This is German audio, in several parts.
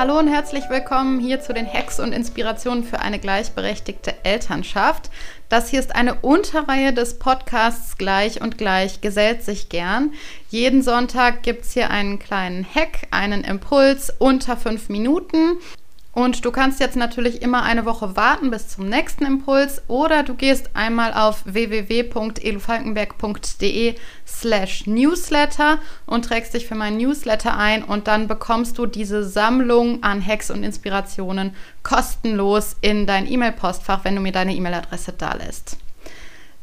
Hallo und herzlich willkommen hier zu den Hacks und Inspirationen für eine gleichberechtigte Elternschaft. Das hier ist eine Unterreihe des Podcasts Gleich und Gleich gesellt sich gern. Jeden Sonntag gibt es hier einen kleinen Hack, einen Impuls unter fünf Minuten. Und du kannst jetzt natürlich immer eine Woche warten bis zum nächsten Impuls oder du gehst einmal auf www.elufalkenberg.de slash newsletter und trägst dich für meinen Newsletter ein und dann bekommst du diese Sammlung an Hacks und Inspirationen kostenlos in dein E-Mail-Postfach, wenn du mir deine E-Mail-Adresse da lässt.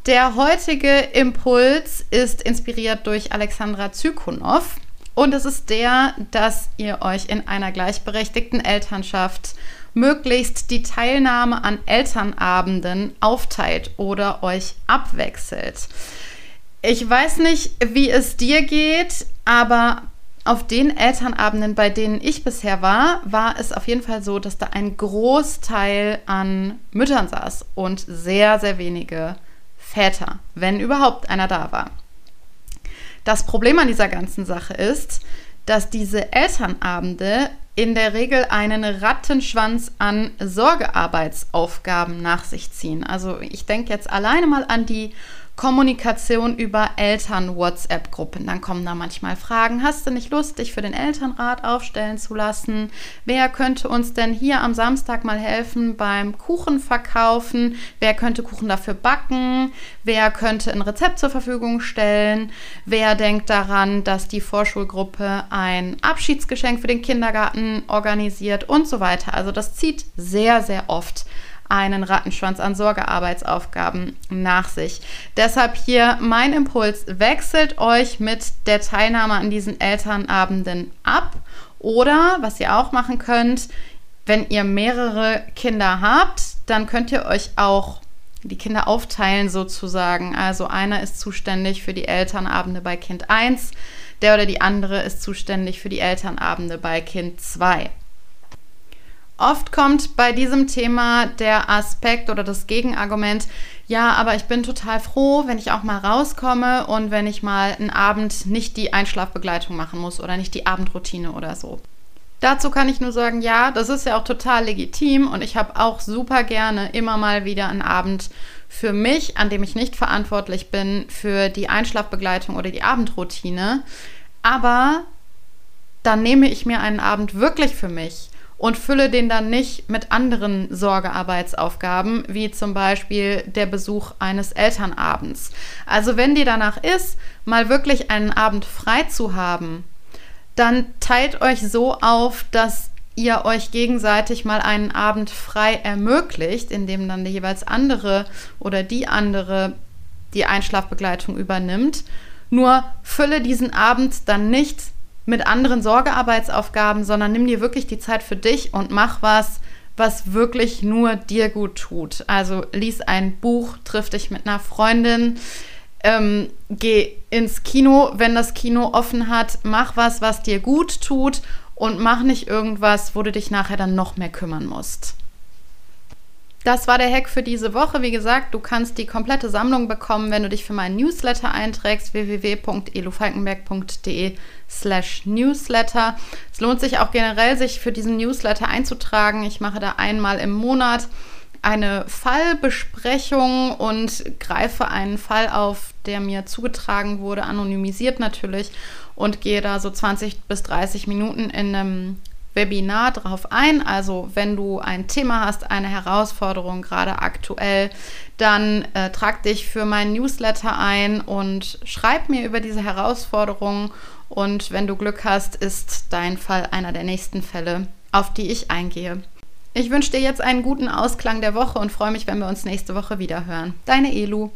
Der heutige Impuls ist inspiriert durch Alexandra Zykonow. Und es ist der, dass ihr euch in einer gleichberechtigten Elternschaft möglichst die Teilnahme an Elternabenden aufteilt oder euch abwechselt. Ich weiß nicht, wie es dir geht, aber auf den Elternabenden, bei denen ich bisher war, war es auf jeden Fall so, dass da ein Großteil an Müttern saß und sehr, sehr wenige Väter, wenn überhaupt einer da war. Das Problem an dieser ganzen Sache ist, dass diese Elternabende in der Regel einen Rattenschwanz an Sorgearbeitsaufgaben nach sich ziehen. Also ich denke jetzt alleine mal an die Kommunikation über Eltern-WhatsApp-Gruppen. Dann kommen da manchmal Fragen. Hast du nicht Lust, dich für den Elternrat aufstellen zu lassen? Wer könnte uns denn hier am Samstag mal helfen beim Kuchen verkaufen? Wer könnte Kuchen dafür backen? Wer könnte ein Rezept zur Verfügung stellen? Wer denkt daran, dass die Vorschulgruppe ein Abschiedsgeschenk für den Kindergarten organisiert und so weiter? Also das zieht sehr, sehr oft einen Rattenschwanz an Sorgearbeitsaufgaben nach sich. Deshalb hier mein Impuls, wechselt euch mit der Teilnahme an diesen Elternabenden ab oder was ihr auch machen könnt, wenn ihr mehrere Kinder habt, dann könnt ihr euch auch die Kinder aufteilen sozusagen. Also einer ist zuständig für die Elternabende bei Kind 1, der oder die andere ist zuständig für die Elternabende bei Kind 2. Oft kommt bei diesem Thema der Aspekt oder das Gegenargument, ja, aber ich bin total froh, wenn ich auch mal rauskomme und wenn ich mal einen Abend nicht die Einschlafbegleitung machen muss oder nicht die Abendroutine oder so. Dazu kann ich nur sagen, ja, das ist ja auch total legitim und ich habe auch super gerne immer mal wieder einen Abend für mich, an dem ich nicht verantwortlich bin für die Einschlafbegleitung oder die Abendroutine. Aber dann nehme ich mir einen Abend wirklich für mich und fülle den dann nicht mit anderen Sorgearbeitsaufgaben, wie zum Beispiel der Besuch eines Elternabends. Also wenn dir danach ist, mal wirklich einen Abend frei zu haben, dann teilt euch so auf, dass ihr euch gegenseitig mal einen Abend frei ermöglicht, indem dann die jeweils andere oder die andere die Einschlafbegleitung übernimmt. Nur fülle diesen Abend dann nicht mit anderen Sorgearbeitsaufgaben, sondern nimm dir wirklich die Zeit für dich und mach was, was wirklich nur dir gut tut. Also lies ein Buch, triff dich mit einer Freundin, ähm, geh ins Kino, wenn das Kino offen hat, mach was, was dir gut tut und mach nicht irgendwas, wo du dich nachher dann noch mehr kümmern musst. Das war der Hack für diese Woche. Wie gesagt, du kannst die komplette Sammlung bekommen, wenn du dich für meinen Newsletter einträgst, www.elufalkenberg.de slash newsletter. Es lohnt sich auch generell, sich für diesen Newsletter einzutragen. Ich mache da einmal im Monat eine Fallbesprechung und greife einen Fall auf, der mir zugetragen wurde, anonymisiert natürlich, und gehe da so 20 bis 30 Minuten in einem Webinar drauf ein. Also wenn du ein Thema hast, eine Herausforderung gerade aktuell, dann äh, trag dich für meinen Newsletter ein und schreib mir über diese Herausforderung. Und wenn du Glück hast, ist dein Fall einer der nächsten Fälle, auf die ich eingehe. Ich wünsche dir jetzt einen guten Ausklang der Woche und freue mich, wenn wir uns nächste Woche wieder hören. Deine Elu.